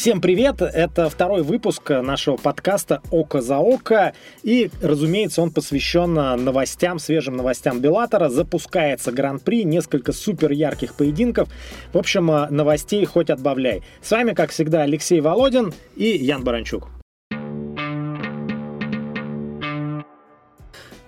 Всем привет! Это второй выпуск нашего подкаста «Око за око». И, разумеется, он посвящен новостям, свежим новостям Беллатора. Запускается Гран-при, несколько супер ярких поединков. В общем, новостей хоть отбавляй. С вами, как всегда, Алексей Володин и Ян Баранчук.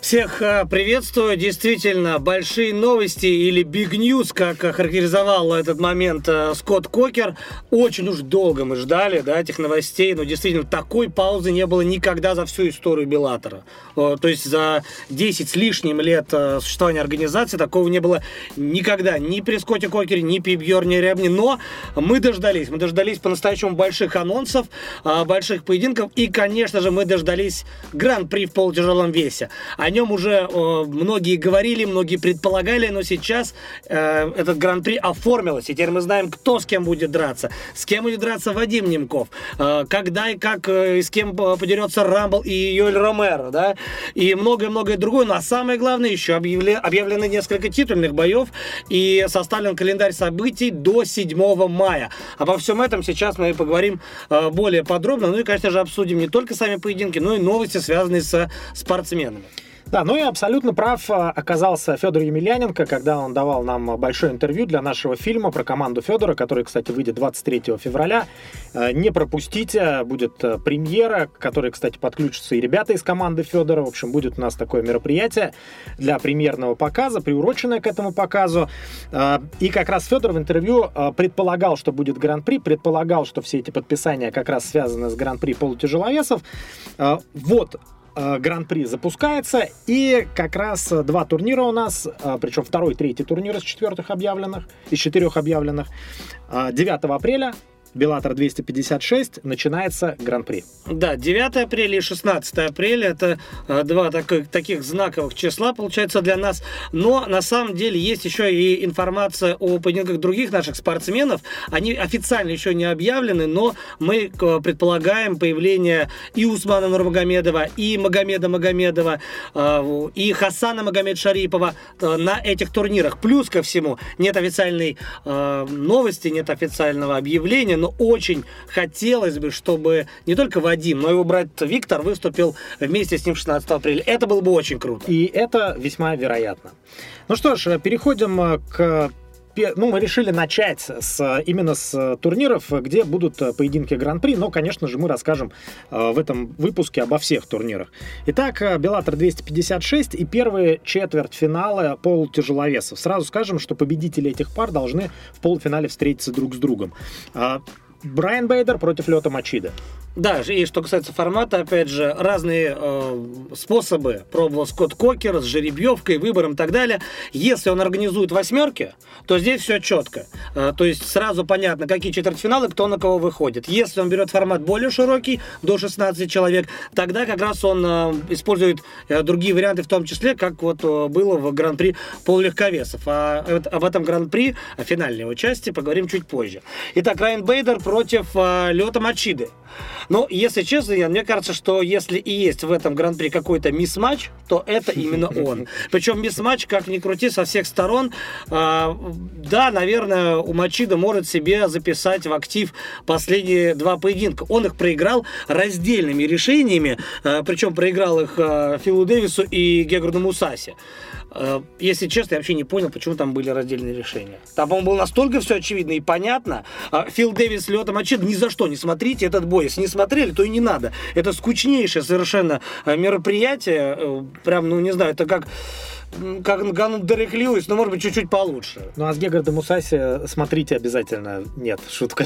Всех э, приветствую. Действительно, большие новости или big news, как характеризовал этот момент э, Скотт Кокер. Очень уж долго мы ждали да, этих новостей, но действительно такой паузы не было никогда за всю историю Беллатора. То есть за 10 с лишним лет э, существования организации такого не было никогда. Ни при Скотте Кокере, ни при Бьорне Ребне. Но мы дождались. Мы дождались по-настоящему больших анонсов, больших поединков. И, конечно же, мы дождались Гран-при в полутяжелом весе нем уже э, многие говорили, многие предполагали, но сейчас э, этот гран-при оформилось. И теперь мы знаем, кто с кем будет драться. С кем будет драться Вадим Немков. Э, когда и как, э, и с кем подерется Рамбл и Йоль Ромеро, да. И многое-многое другое. Ну а самое главное, еще объявле, объявлены несколько титульных боев и составлен календарь событий до 7 мая. Обо всем этом сейчас мы поговорим э, более подробно. Ну и, конечно же, обсудим не только сами поединки, но и новости, связанные со спортсменами. Да, ну и абсолютно прав а, оказался Федор Емельяненко, когда он давал нам большое интервью для нашего фильма про команду Федора, который, кстати, выйдет 23 февраля. Э, не пропустите, будет э, премьера, к которой, кстати, подключатся и ребята из команды Федора. В общем, будет у нас такое мероприятие для премьерного показа, приуроченное к этому показу. Э, и как раз Федор в интервью предполагал, что будет гран-при, предполагал, что все эти подписания как раз связаны с гран-при полутяжеловесов. Вот, гран-при запускается, и как раз два турнира у нас, э, причем второй, третий турнир из четвертых объявленных, из четырех объявленных, 9 э, апреля Беллатор 256 начинается Гран-при. Да, 9 апреля и 16 апреля это э, два таких, таких знаковых числа, получается, для нас. Но на самом деле есть еще и информация о поединках других наших спортсменов. Они официально еще не объявлены, но мы э, предполагаем появление и Усмана Нурмагомедова, и Магомеда Магомедова, э, и Хасана Магомед Шарипова на этих турнирах. Плюс ко всему, нет официальной новости, нет официального объявления, но очень хотелось бы, чтобы не только Вадим, но и его брат Виктор выступил вместе с ним 16 апреля. Это было бы очень круто. И это весьма вероятно. Ну что ж, переходим э, к ну, мы решили начать с, именно с турниров, где будут поединки Гран-при, но, конечно же, мы расскажем э, в этом выпуске обо всех турнирах. Итак, Беллатор 256 и первые четвертьфиналы полутяжеловесов. Сразу скажем, что победители этих пар должны в полуфинале встретиться друг с другом. Брайан Бейдер против Лета Мачида. Да, и что касается формата, опять же, разные э, способы пробовал Скотт Кокер с жеребьевкой, выбором и так далее. Если он организует восьмерки, то здесь все четко. Э, то есть сразу понятно, какие четвертьфиналы, кто на кого выходит. Если он берет формат более широкий, до 16 человек, тогда как раз он э, использует э, другие варианты, в том числе, как вот э, было в Гран-при полулегковесов. А э, об этом Гран-при, о финальной его части, поговорим чуть позже. Итак, Райан Бейдер против э, Лета Мачиды. Но, если честно, мне кажется, что если и есть в этом гран-при какой-то мисс-матч, то это именно он. Причем мисс-матч, как ни крути, со всех сторон. А, да, наверное, у Мачида может себе записать в актив последние два поединка. Он их проиграл раздельными решениями, а, причем проиграл их а, Филу Дэвису и Гегорду Мусаси. Э, если честно, я вообще не понял, почему там были раздельные решения. Там, по-моему, было настолько все очевидно и понятно. А Фил Дэвис, Лёта Мачет, ни за что не смотрите этот бой. Если не смотрели, то и не надо. Это скучнейшее совершенно э, мероприятие. Э, прям, ну, не знаю, это как как Ганн Дерек Льюис, но, может быть, чуть-чуть получше. Ну, а с Гегардом Мусаси смотрите обязательно. Нет, шутка.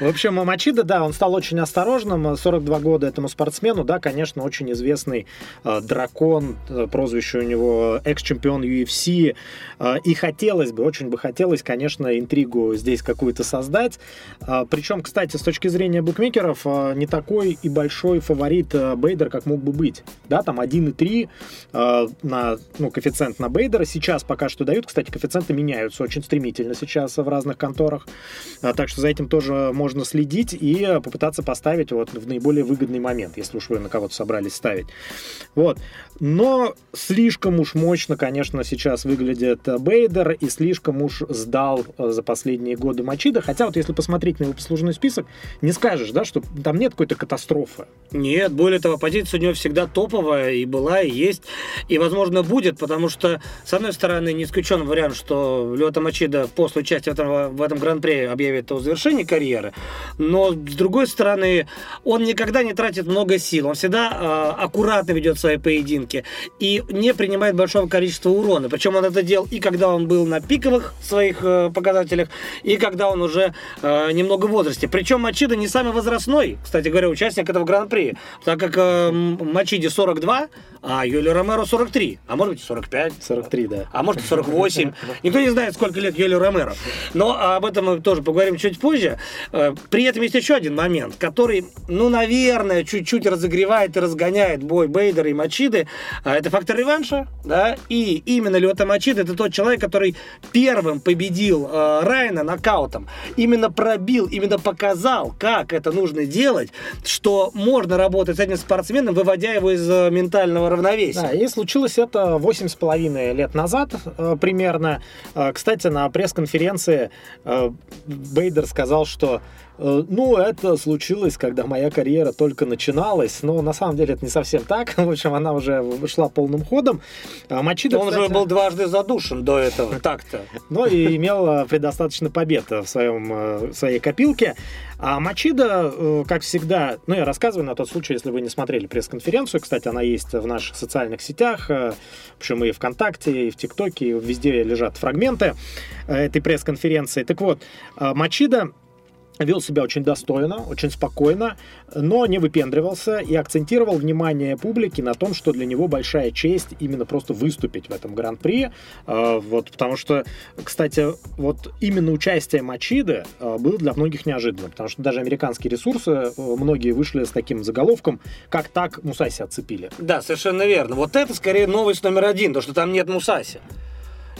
В общем, Мачида, да, он стал очень осторожным. 42 года этому спортсмену, да, конечно, очень известный э, дракон, э, прозвище у него экс-чемпион UFC. Э, и хотелось бы, очень бы хотелось, конечно, интригу здесь какую-то создать. Э, причем, кстати, с точки зрения букмекеров, э, не такой и большой фаворит э, Бейдер, как мог бы быть. Да, там 1,3 э, на, ну, коэффициент на Бейдера. Сейчас пока что дают. Кстати, коэффициенты меняются очень стремительно сейчас в разных конторах. А, так что за этим тоже можно следить и попытаться поставить вот в наиболее выгодный момент, если уж вы на кого-то собрались ставить. Вот. Но слишком уж мощно, конечно, сейчас выглядит Бейдер и слишком уж сдал э, за последние годы Мачида. Хотя вот если посмотреть на его послужной список, не скажешь, да, что там нет какой-то катастрофы. Нет, более того, позиция у него всегда топовая и была, и есть, и, возможно, будет, потому что, с одной стороны, не исключен вариант, что Лёта Мачида после участия в этом, в этом гран-при объявит о завершении карьеры, но, с другой стороны, он никогда не тратит много сил, он всегда э, аккуратно ведет свои поединки и не принимает большого количества урона. Причем он это делал и когда он был на пиковых своих э, показателях, и когда он уже э, немного в возрасте. Причем Мачида не самый возрастной, кстати говоря, участник этого гран-при, так как э, Мачиде 42, а Йоли Ромеро 43, а может быть 45. 43, да. А может 48. Никто не знает, сколько лет Йоли Ромеро. Но об этом мы тоже поговорим чуть позже. Э, при этом есть еще один момент, который, ну, наверное, чуть-чуть разогревает и разгоняет бой Бейдера и Мачиды. А это фактор реванша, да, и именно Льота Мачида это тот человек, который первым победил э, Райана нокаутом. Именно пробил, именно показал, как это нужно делать, что можно работать с этим спортсменом, выводя его из э, равновесия. Да, и случилось это 8,5 лет назад э, примерно. Э, кстати, на пресс-конференции э, Бейдер сказал, что ну, это случилось, когда моя карьера только начиналась, но на самом деле это не совсем так. В общем, она уже шла полным ходом. А Мачида, Он кстати... уже был дважды задушен до этого, так-то. Ну, и имел э, предостаточно побед в, своем, э, в своей копилке. А Мачида, как всегда, ну, я рассказываю на тот случай, если вы не смотрели пресс-конференцию, кстати, она есть в наших социальных сетях, причем и ВКонтакте, и в ТикТоке, везде лежат фрагменты этой пресс-конференции. Так вот, Мачида вел себя очень достойно, очень спокойно, но не выпендривался и акцентировал внимание публики на том, что для него большая честь именно просто выступить в этом гран-при. А, вот, потому что, кстати, вот именно участие Мачиды а, было для многих неожиданно, потому что даже американские ресурсы, а, многие вышли с таким заголовком, как так Мусаси отцепили. Да, совершенно верно. Вот это скорее новость номер один, то, что там нет Мусаси.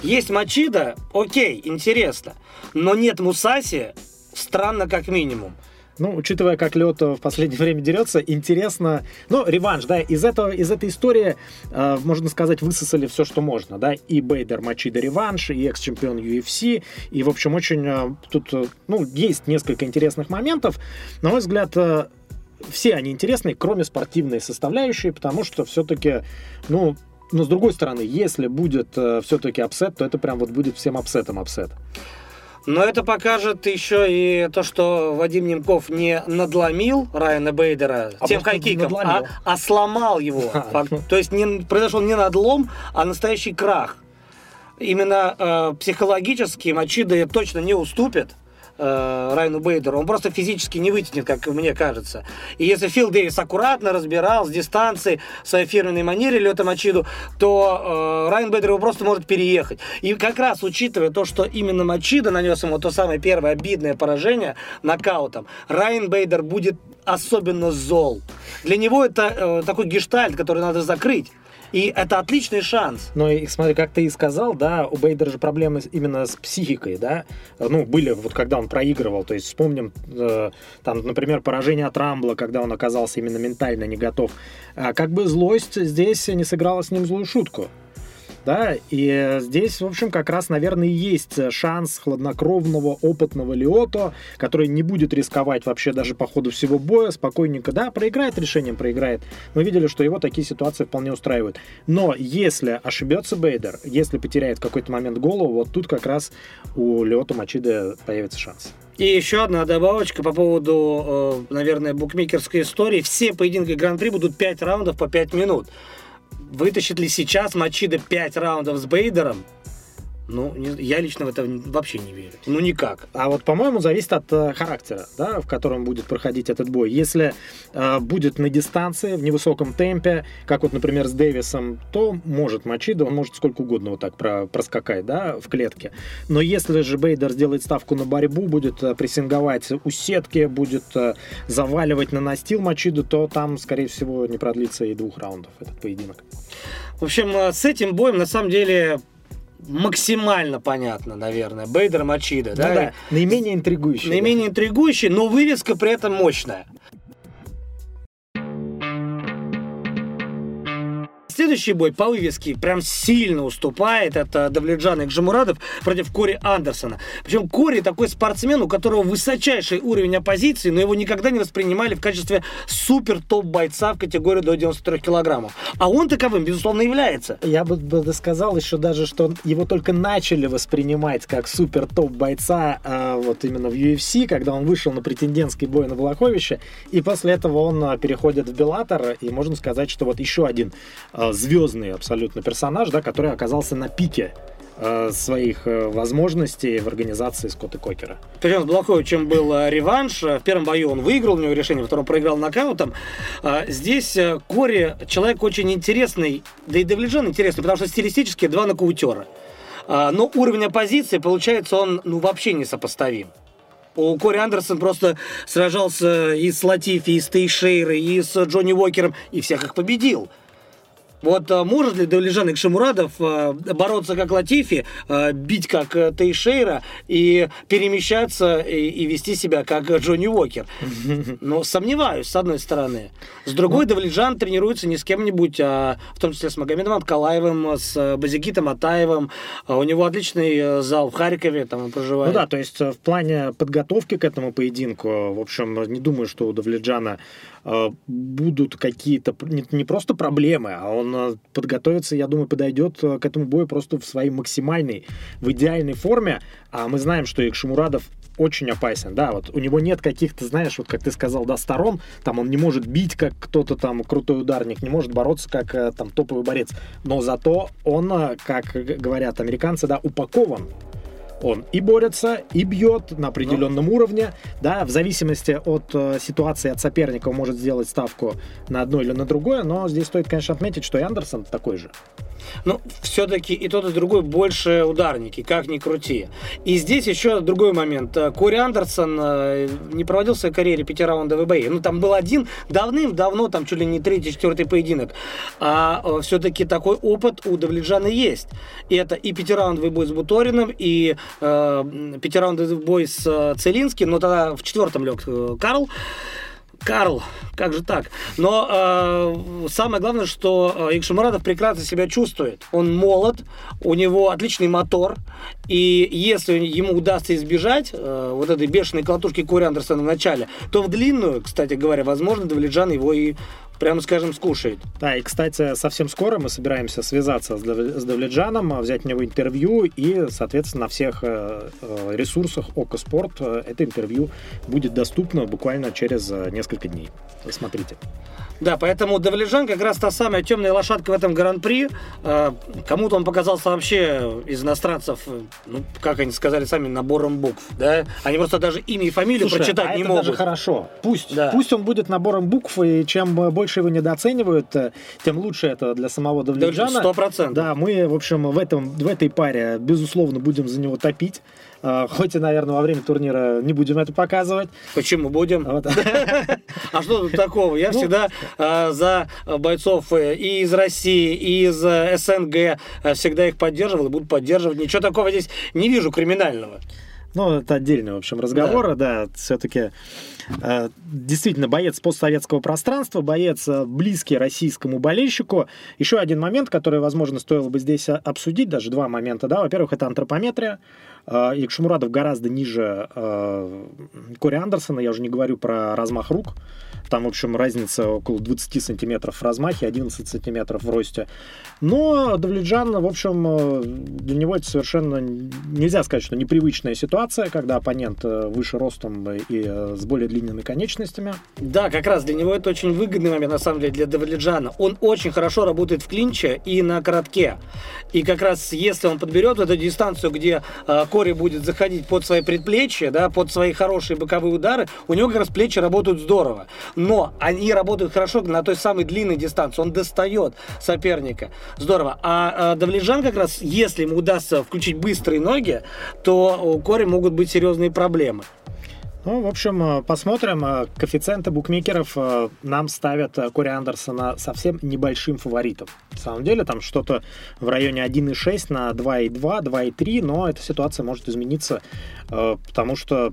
Есть Мачида, окей, интересно, но нет Мусаси, странно как минимум. Ну, учитывая, как Лед в последнее время дерется, интересно. Ну, реванш, да, из, этого, из этой истории, э, можно сказать, высосали все, что можно, да. И Бейдер Мачида реванш, и экс-чемпион UFC. И, в общем, очень э, тут, э, ну, есть несколько интересных моментов. На мой взгляд, э, все они интересные, кроме спортивной составляющей, потому что все-таки, ну, но с другой стороны, если будет э, все-таки upset, то это прям вот будет всем upset ам upset. Но это покажет еще и то, что Вадим Немков не надломил Райана Бейдера а тем хайкиком, а, а сломал его. То есть не, произошел не надлом, а настоящий крах. Именно э, психологически Мачида точно не уступит э, Райну Бейдеру. Он просто физически не вытянет, как мне кажется. И если Фил Дэвис аккуратно разбирал с дистанции в своей фирменной манере Лёта Мачиду, то э, Райан Бейдер его просто может переехать. И как раз учитывая то, что именно Мачида нанес ему то самое первое обидное поражение нокаутом, Райан Бейдер будет особенно зол. Для него это э, такой гештальт, который надо закрыть. И это отличный шанс. Ну и смотри, как ты и сказал, да, у Бейдера же проблемы именно с психикой, да. Ну, были вот когда он проигрывал, то есть вспомним, э, там, например, поражение от Рамбла, когда он оказался именно ментально не готов. А как бы злость здесь не сыграла с ним злую шутку да, и здесь, в общем, как раз, наверное, и есть шанс хладнокровного, опытного Лиото, который не будет рисковать вообще даже по ходу всего боя, спокойненько, да, проиграет решением, проиграет. Мы видели, что его такие ситуации вполне устраивают. Но если ошибется Бейдер, если потеряет в какой-то момент голову, вот тут как раз у Лиото Мачида появится шанс. И еще одна добавочка по поводу, э, наверное, букмекерской истории. Все поединки Гран-при будут 5 раундов по 5 минут. Вытащит ли сейчас Мачида 5 раундов с Бейдером? Ну, я лично в это вообще не верю. Ну, никак. А вот, по-моему, зависит от э, характера, да, в котором будет проходить этот бой. Если э, будет на дистанции, в невысоком темпе, как вот, например, с Дэвисом, то может мочить, да он может сколько угодно вот так про- проскакать, да, в клетке. Но если же Бейдер сделает ставку на борьбу, будет э, прессинговать у сетки, будет э, заваливать на настил Мачиду, то там, скорее всего, не продлится и двух раундов этот поединок. В общем, э, с этим боем, на самом деле, максимально понятно, наверное. Бейдер Мачида, Ну да? да, наименее интригующий. Наименее интригующий, но вывеска при этом мощная. Следующий бой по вывеске прям сильно уступает. Это Давледжан Экжемурадов против Кори Андерсона. Причем Кори такой спортсмен, у которого высочайший уровень оппозиции, но его никогда не воспринимали в качестве супер топ бойца в категории до 93 килограммов. А он таковым, безусловно, является. Я бы, бы сказал еще даже, что его только начали воспринимать как супер топ бойца э, вот именно в UFC, когда он вышел на претендентский бой на Блаховича, и после этого он э, переходит в Беллатор, и можно сказать, что вот еще один э, звездный абсолютно персонаж, да, который оказался на пике э, своих э, возможностей в организации Скотта Кокера. Причем с Блаховичем был э, реванш. В первом бою он выиграл, у него решение, во втором проиграл нокаутом. А Здесь Кори человек очень интересный, да и Давледжан интересный, потому что стилистически два нокаутера. А, Но уровень оппозиции, получается, он ну, вообще несопоставим. У Кори Андерсон просто сражался и с Латифи, и с Тейшейрой, и с Джонни Уокером, и всех их победил. Вот а, может ли Давлежан Икшамурадов а, бороться как Латифи, а, бить как а, Тейшейра и перемещаться и, и вести себя как Джонни Уокер? Но сомневаюсь, с одной стороны. С другой, Давледжан тренируется не с кем-нибудь, а в том числе с Магомедом Аткалаевым, с Базикитом Атаевым. У него отличный э, зал в Харькове, там он проживает. Ну да, то есть э, в плане подготовки к этому поединку, э, в общем, не думаю, что у Давледжана э, будут какие-то не, просто проблемы, а он э, подготовится, я думаю, подойдет э, к этому бою просто в своей максимальной, в идеальной форме. А мы знаем, что Икшимурадов очень опасен, да, вот у него нет каких-то, знаешь, вот как ты сказал, да, сторон, там он не может бить, как кто-то там крутой ударник, не может бороться, как э, там топовый борец, но зато он, э, как говорят американцы, да, упакован он и борется, и бьет на определенном уровне, да, в зависимости от э, ситуации, от соперника он может сделать ставку на одно или на другое, но здесь стоит, конечно, отметить, что и Андерсон такой же. Ну, все-таки и тот, и другой больше ударники, как ни крути. И здесь еще другой момент. Э, Кори Андерсон э, не проводил в своей карьере пятираундовый бои. Ну, там был один давным-давно, там чуть ли не третий, четвертый поединок. А все-таки такой опыт у Давледжана есть. И это и пятираундовый бой с Буториным, и э, пятираундовый бой с э, Целинским, но тогда в четвертом лег э, Карл. Карл, как же так? Но э, самое главное, что э, Икшимурадов прекрасно себя чувствует. Он молод, у него отличный мотор, и если ему удастся избежать э, вот этой бешеной колотушки Кори Андерсона в начале, то в длинную, кстати говоря, возможно, Давледжан его и прямо скажем, скушает. Да, и, кстати, совсем скоро мы собираемся связаться с, Дав- с Давледжаном, а, взять у него интервью, и, соответственно, на всех э, э, ресурсах Око Спорт э, это интервью будет доступно буквально через несколько дней. Смотрите. Да, поэтому Давледжан как раз та самая темная лошадка в этом гран-при. Э, Кому-то он показался вообще из иностранцев, э, ну, как они сказали сами, набором букв, да? Они просто даже имя и фамилию Слушай, прочитать а не это могут. даже хорошо. Пусть, Да. пусть он будет набором букв, и чем больше его недооценивают, э, тем лучше это для самого Давледжана. Сто процентов. Да, мы, в общем, в, этом, в этой паре, безусловно, будем за него топить. Э, Хоть и, наверное, во время турнира не будем это показывать. Почему будем? Вот. А что тут такого? Я Ну. всегда э, за бойцов э, и из России, и из э, СНГ э, всегда их поддерживал и буду поддерживать. Ничего такого здесь не вижу криминального. Ну, это отдельный, в общем, разговор, да, все-таки действительно боец постсоветского пространства, боец э, близкий российскому болельщику. Еще один момент, который, возможно, стоило бы здесь а, обсудить, даже два момента, да, во-первых, это антропометрия. Э, Икшмурадов гораздо ниже э, Кори Андерсона, я уже не говорю про размах рук. Там, в общем, разница около 20 сантиметров в размахе, 11 сантиметров в росте. Но Давледжан, в общем, э, для него это совершенно нельзя сказать, что непривычная ситуация, когда оппонент э, выше ростом и э, с более длинным длинными конечностями. Да, как раз для него это очень выгодный момент, на самом деле, для Давледжана. Он очень хорошо работает в клинче и на коротке. И как раз если он подберет эту дистанцию, где э, Кори будет заходить под свои предплечья, да, под свои хорошие боковые удары, у него как раз плечи работают здорово. Но они работают хорошо на той самой длинной дистанции. Он достает соперника. Здорово. А э, Давледжан как раз, если ему удастся включить быстрые ноги, то у Кори могут быть серьезные проблемы. Ну, в общем, э, посмотрим. Э, коэффициенты букмекеров э, нам ставят Кори Андерсона совсем небольшим фаворитом. На самом деле, там что-то в районе 1,6 на 2,2, 2,3, но эта ситуация может измениться, потому что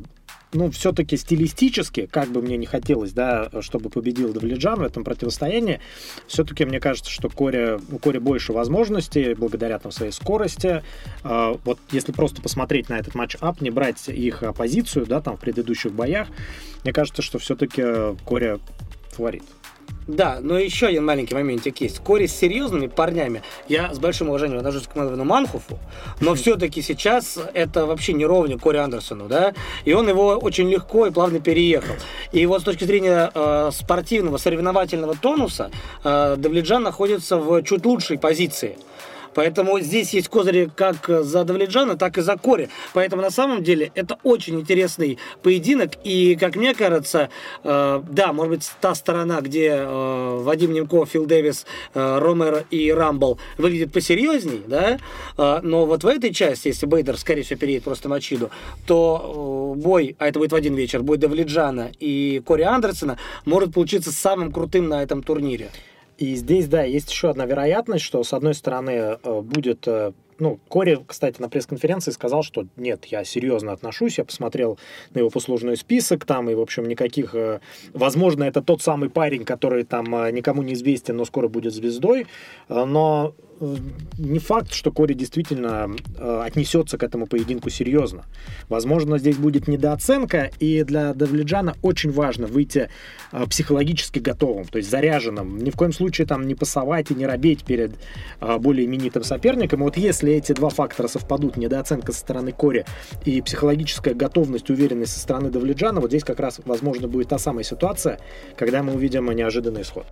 ну, все-таки стилистически, как бы мне не хотелось, да, чтобы победил Давледжан в этом противостоянии, все-таки мне кажется, что Коре, у Кори больше возможностей, благодаря там своей скорости. А, вот если просто посмотреть на этот matchup, не брать их позицию, да, там в предыдущих боях, мне кажется, что все-таки Кори фаворит. Да, но еще один маленький моментик есть. Кори с серьезными парнями, я с большим уважением отношусь к Мелвину Манхуфу, но все-таки сейчас это вообще не ровня Кори Андерсону, да, и он его очень легко и плавно переехал. И вот с точки зрения э, спортивного, соревновательного тонуса, э, Довлетджан находится в чуть лучшей позиции. Поэтому здесь есть козыри как за Давледжана, так и за Кори. Поэтому на самом деле это очень интересный поединок. И, как мне кажется, э, да, может быть, та сторона, где э, Вадим Немков, Фил Дэвис, э, Ромер и Рамбл выглядит посерьезней, да, э, но вот в этой части, если Бейдер, скорее всего, переедет просто Мачиду, то э, бой, а это будет в один вечер, бой Давледжана и Кори Андерсона может получиться самым крутым на этом турнире. И здесь, да, есть еще одна вероятность, что, с одной стороны, э, будет э, ну, Кори, кстати, на пресс-конференции сказал, что нет, я серьезно отношусь, я посмотрел на его послужной список там, и, в общем, никаких... Э, возможно, это тот самый парень, который там никому не известен, но скоро будет звездой, но не факт, что Кори действительно отнесется к этому поединку серьезно. Возможно, здесь будет недооценка, и для Давледжана очень важно выйти психологически готовым, то есть заряженным. Ни в коем случае там не пасовать и не робеть перед более именитым соперником. Вот если эти два фактора совпадут, недооценка со стороны Кори и психологическая готовность, уверенность со стороны Давледжана, вот здесь как раз, возможно, будет та самая ситуация, когда мы увидим неожиданный исход.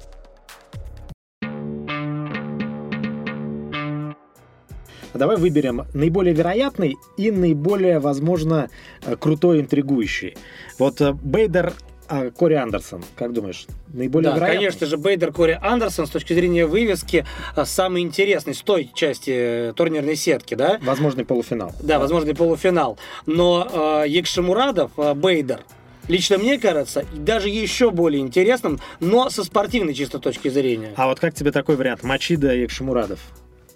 Давай выберем наиболее вероятный и наиболее, возможно, э, крутой, интригующий. Вот э, Бейдер а Кори Андерсон, как думаешь, наиболее да, вероятный? конечно же, Бейдер Кори Андерсон с точки зрения вывески а, самый интересный с той части э, турнирной сетки, да? Возможный полуфинал. Да, возможный полуфинал. Но э, Екшемурадов, э, Бейдер, лично мне кажется, даже еще более интересным, но со спортивной чисто точки зрения. А вот как тебе такой вариант? Мачида и Екшемурадов?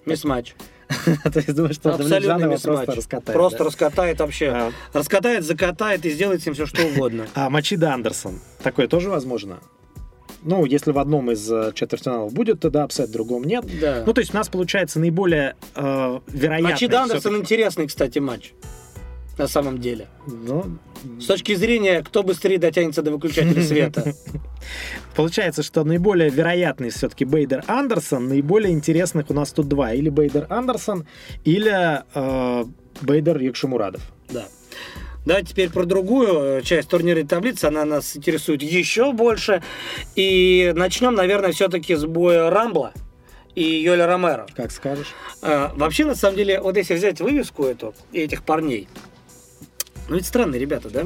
Мисс-матч. То есть думаешь, что Абсолютно просто раскатает. Просто раскатает вообще. А. Раскатает, закатает и сделает с ним все, что угодно. А Мачида Андерсон, такое тоже возможно? Ну, если в одном из э, четвертьфиналов будет, тогда upset, в другом нет. Да. Ну, то есть у нас получается наиболее э, вероятный... Мачида Андерсон интересный, кстати, матч на самом деле. Ну, С точки зрения, кто быстрее дотянется до выключателя света. Получается, что наиболее вероятный все-таки Бейдер Андерсон, наиболее интересных у нас тут два. Или Бейдер Андерсон, или э, Бейдер Якшимурадов. Да. Давайте теперь про другую э, часть турнирной таблицы. Она нас интересует еще больше. И начнем, наверное, все-таки с боя Рамбла и Йоля Ромеро. Как скажешь. А, вообще, на самом деле, вот если взять вывеску эту и этих парней, ну ведь странные ребята, да?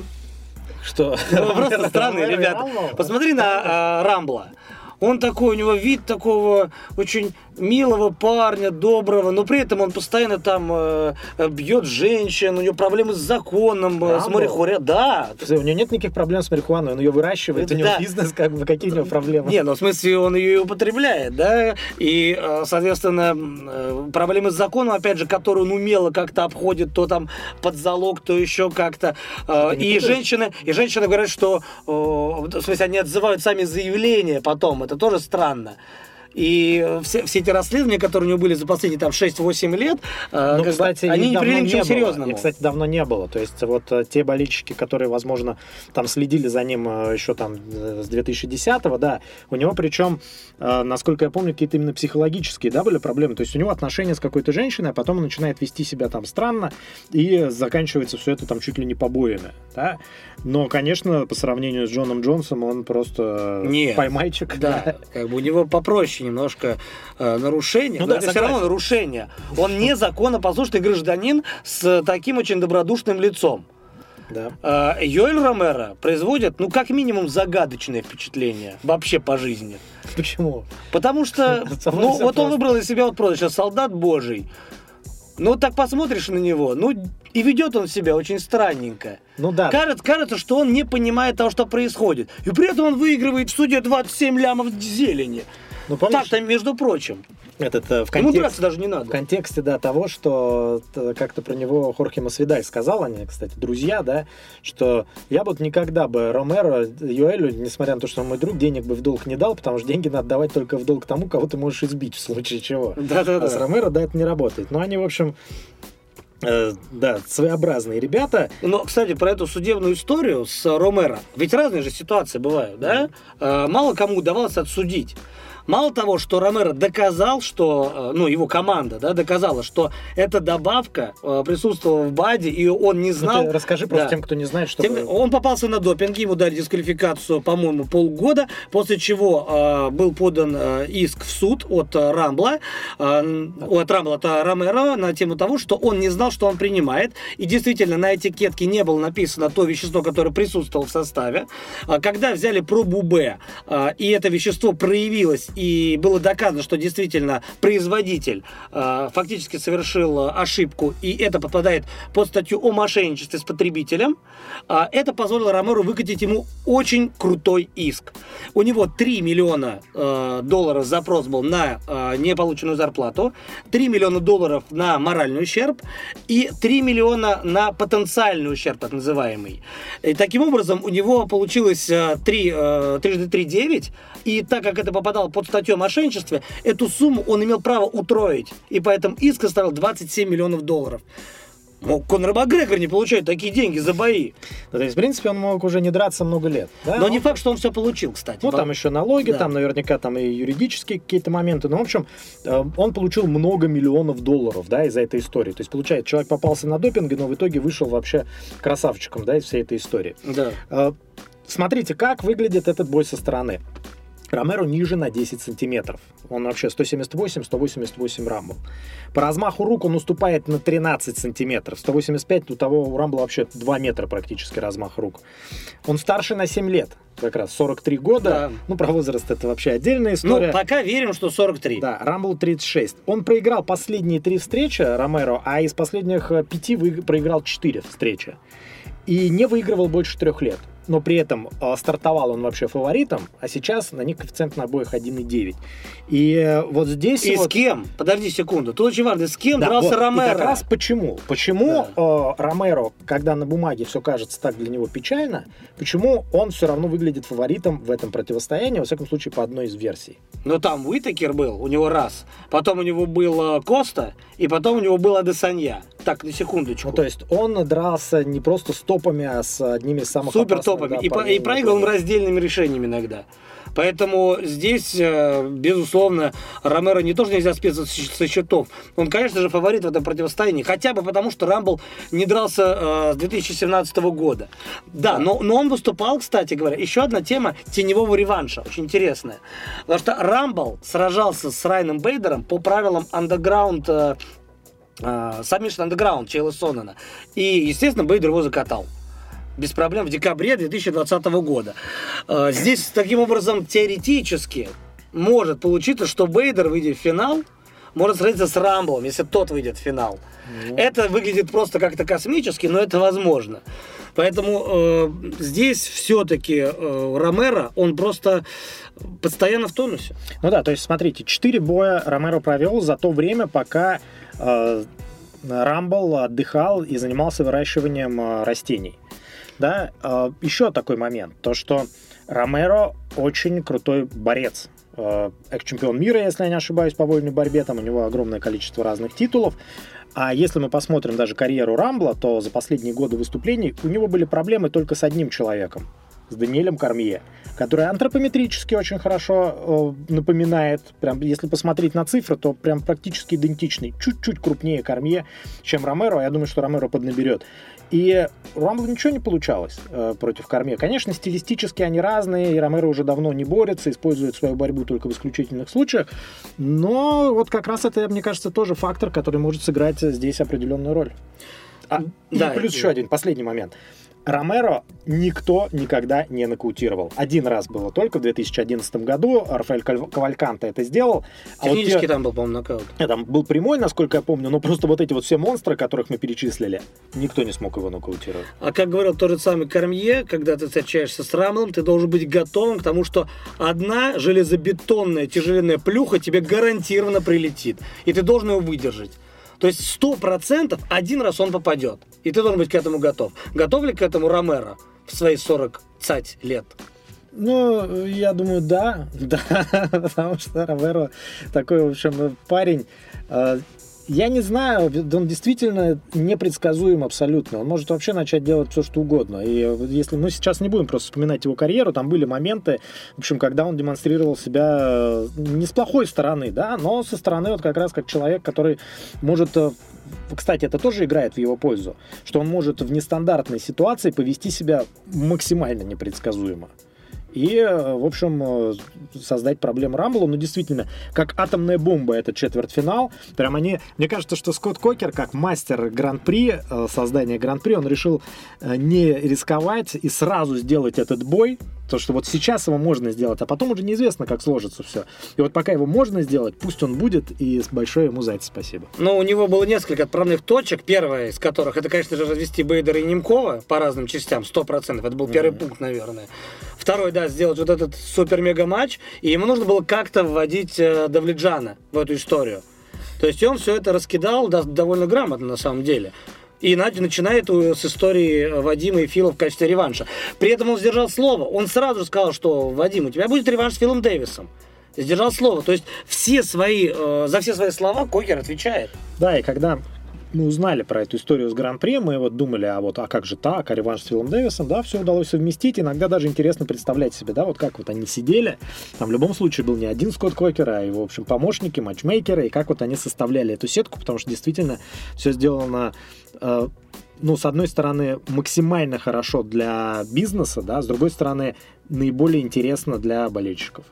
Что? Ну, просто странные ребята. Посмотри на а, Рамбла. Он такой, у него вид такого очень милого парня, доброго, но при этом он постоянно там э, бьет женщин, у него проблемы с законом, да, э, с марихуаной. Да. У него нет никаких проблем с марихуаной, он ее выращивает, Это, у него да. бизнес, как бы, какие у него проблемы? Не, ну в смысле он ее употребляет, да, и, э, соответственно, э, проблемы с законом, опять же, которые он умело как-то обходит, то там под залог, то еще как-то. И женщины, и женщины говорят, что, в смысле, они отзывают сами заявления потом, это тоже странно. И все, все эти расследования, которые у него были за последние там 6-8 лет, э, Ну, как бы, кстати, они не привели к было. серьезному. И, кстати, давно не было. То есть вот э, те болельщики, которые, возможно, там следили за ним э, еще там с 2010-го, да, у него причем, насколько я помню, какие-то именно психологические, да, были проблемы. То есть у него отношения с какой-то женщиной, а потом он начинает вести себя там странно, и заканчивается все это там чуть ли не побоями, да. Но, конечно, по сравнению с Джоном Джонсом, он просто Нет. поймайчик. Да, как бы у него попроще немножко э, нарушение, Ну но да, это все равно согласен. нарушение. Он не законопослушный гражданин с таким очень добродушным лицом. да. Э, Йоэль Ромеро производит, ну, как минимум, загадочное впечатление вообще по жизни. Почему? Потому что, ну, вот он выбрал из себя вот прозвище «Солдат Божий». Ну, так посмотришь на него, ну, и ведет он себя очень странненько. Ну да. Кажется, кажется, что он не понимает того, что происходит. И при этом он выигрывает в суде 27 лямов зелени. Ну, Так-то, между прочим. этот, э, в Ему контексте... драться даже не В надо. контексте, да, того, что т- как-то про него Хорхе Масвидаль сказал, они, кстати, друзья, да, что я бы вот никогда бы Ромеро, Юэлю, несмотря на то, что он мой друг, денег бы в долг не дал, потому что деньги надо давать только в долг тому, кого ты можешь избить в случае чего. А с Да-да-да. Ромеро, да, это не работает. Но они, в общем, э, да, своеобразные ребята. Но, кстати, про эту судебную историю с Ромеро. Ведь разные же ситуации бывают, да? Э, Мало кому удавалось отсудить. Мало того, что Ромеро доказал, что, э, ну, его команда, да, доказала, что эта добавка э, присутствовала в БАДе, и он не Ну, знал... ты расскажи просто Да. тем, кто не знает, что... Тем- он попался на допинге, ему дали дисквалификацию, по-моему, полгода, после чего э, был подан э, иск в суд от э, Рамбла, э, от Рамбла, от Ромеро на тему того, что он не знал, что он принимает, и действительно на этикетке не было написано то вещество, которое присутствовало в составе. А Когда взяли пробу Б, э, и это вещество проявилось, и было доказано, что действительно производитель э, фактически совершил э, ошибку, и это попадает под статью о мошенничестве с потребителем, а, это позволило Ромеру выкатить ему очень крутой иск. У него 3 миллиона э, долларов запрос был на э, неполученную зарплату, 3 миллиона долларов на моральный ущерб и 3 миллиона на потенциальный ущерб, так называемый. И таким образом у него получилось э, 3, э, трижды 3 9, и так как это попадало под статью о мошенничестве, эту сумму он имел право утроить, и поэтому иск составил 27 миллионов долларов. Мол, Конор Макгрегор не получает такие деньги за бои. Ну, то есть, в принципе, он мог уже не драться много лет. да? Но не факт, что он все получил, кстати. Ну, там еще налоги, Да. там наверняка там и юридические какие-то моменты. Ну, в общем, э, он получил много миллионов долларов, да, из-за этой истории. То есть, получается, человек попался на допинге, но в итоге вышел вообще красавчиком, да, из всей этой истории. Да. Э, Смотрите, как выглядит этот бой со стороны. Ромеро ниже на 10 сантиметров. Он вообще 178-188 рамбл. По размаху рук он уступает на 13 сантиметров. 185 у того у Рамбла вообще 2 метра практически размах рук. Он старше на 7 лет. Как раз 43 года. Да. Ну, про возраст это вообще отдельная Ну, история. пока верим, что 43. Да, Рамбл 36. Он проиграл последние три встречи, Ромеро, а из последних э, пяти вы- проиграл четыре встречи. И не выигрывал больше трех лет. Но при этом э, стартовал он вообще фаворитом, а сейчас на них коэффициент на обоих 1,9. И э, вот здесь... И вот- с кем? Подожди секунду. Тут очень важно, с кем Да, дрался вот, и Ромеро? как раз почему? Почему э, Ромеро, когда на бумаге все кажется так для него печально, почему он все равно выглядит фаворитом в этом противостоянии, во всяком случае, по одной из версий? Ну, там Уитакер был, у него раз. Потом у него был э, Коста, и потом у него был Адесанья. Так, на секундочку. Ну, то есть он дрался не просто с топами, а с одними из самых Супер опасных, топами. да, и, по- и планете. раздельными решениями иногда. Поэтому здесь, э, безусловно, Ромеро не то, что нельзя списывать со счетов. Он, конечно же, фаворит в этом противостоянии. Хотя бы потому, что Рамбл не дрался э, с 2017 года. Да, но, но он выступал, кстати говоря. Еще одна тема теневого реванша. Очень интересная. Потому что Рамбл сражался с Райаном Бейдером по правилам андеграунд э, Submission Underground Чейла Сонана. И, естественно, Бейдер его закатал. Без проблем в декабре 2020 года. Э, Здесь, таким образом, теоретически может получиться, что Бейдер, выйдя в финал, может сразиться с Рамблом, если тот выйдет в финал. Это выглядит просто как-то космически, но это возможно. Поэтому э, здесь все-таки э, Ромеро, он просто постоянно в тонусе. Ну да, то есть смотрите, 4 боя Ромеро провел за то время, пока э, Рамбл отдыхал и занимался выращиванием э, растений. Да, э, еще такой момент, то что Ромеро очень крутой борец. Э, экс-чемпион мира, если я не ошибаюсь, по вольной борьбе. Там у него огромное количество разных титулов. А если мы посмотрим даже карьеру Рамбла, то за последние годы выступлений у него были проблемы только с одним человеком, с Даниэлем Кармье, который антропометрически очень хорошо э, напоминает, прям если посмотреть на цифры, то прям практически идентичный, чуть-чуть крупнее Кармье, чем Ромеро, я думаю, что Ромеро поднаберет. И у Рамбла ничего не получалось э, против Корме. Конечно, стилистически они разные, и Ромеро уже давно не борется, использует свою борьбу только в исключительных случаях. Но вот как раз это, мне кажется, тоже фактор, который может сыграть здесь определенную роль. А, да, и плюс и... еще один последний момент. Ромеро никто никогда не нокаутировал. Один раз было только в 2011 году. Рафаэль Кавальканте это сделал. Технически а вот те... там был, по-моему, нокаут. Нет, там был прямой, насколько я помню, но просто вот эти вот все монстры, которых мы перечислили, никто не смог его нокаутировать. А как говорил тот же самый Кормье, когда ты встречаешься с Рамелом, ты должен быть готовым к тому, что одна железобетонная тяжеленная плюха тебе гарантированно прилетит. И ты должен его выдержать. То есть сто процентов один раз он попадет. И ты должен быть к этому готов. Готов ли к этому Ромеро в свои 40 цать лет? Ну, я думаю, да, да, потому что Ромеро такой, в общем, парень, э, я не знаю, он действительно непредсказуем абсолютно. Он может вообще начать делать все, что угодно. И если мы сейчас не будем просто вспоминать его карьеру, там были моменты, в общем, когда он демонстрировал себя э, не с плохой стороны, да, но со стороны вот как раз как человек, который может э, кстати, это тоже играет в его пользу, что он может в нестандартной ситуации повести себя максимально непредсказуемо и, э, в общем, э, создать проблему Рамблу. Ну, действительно, как атомная бомба этот четвертьфинал. Прям они... Мне кажется, что Скотт Кокер, как мастер гран-при, э, создания гран-при, он решил не рисковать и сразу сделать этот бой, то, что вот сейчас его можно сделать, а потом уже неизвестно, как сложится все. И вот пока его можно сделать, пусть он будет, и большое ему за это спасибо. Но у него было несколько отправных точек, первая из которых, это, конечно же, развести Бейдера и Немкова по разным частям, 100%. Это был первый mm-hmm. пункт, наверное. Второй, да, сделать вот этот супер-мега-матч, и ему нужно было как-то вводить э, Давледжана в эту историю. То есть он все это раскидал да, довольно грамотно на самом деле. И Надя начинает с истории Вадима и Фила в качестве реванша. При этом он сдержал слово. Он сразу сказал, что Вадим, у тебя будет реванш с Филом Дэвисом. Сдержал слово. То есть все свои, э, за все свои слова Кокер отвечает. Да, и когда мы узнали про эту историю с Гран-при, мы вот думали, а вот, а как же так, а реванш с Филом Дэвисом, да, все удалось совместить, иногда даже интересно представлять себе, да, вот как вот они сидели, там в любом случае был не один Скотт Кокер, а его, в общем, помощники, матчмейкеры, и как вот они составляли эту сетку, потому что действительно все сделано э, ну, с одной стороны, максимально хорошо для бизнеса, да, с другой стороны, наиболее интересно для болельщиков.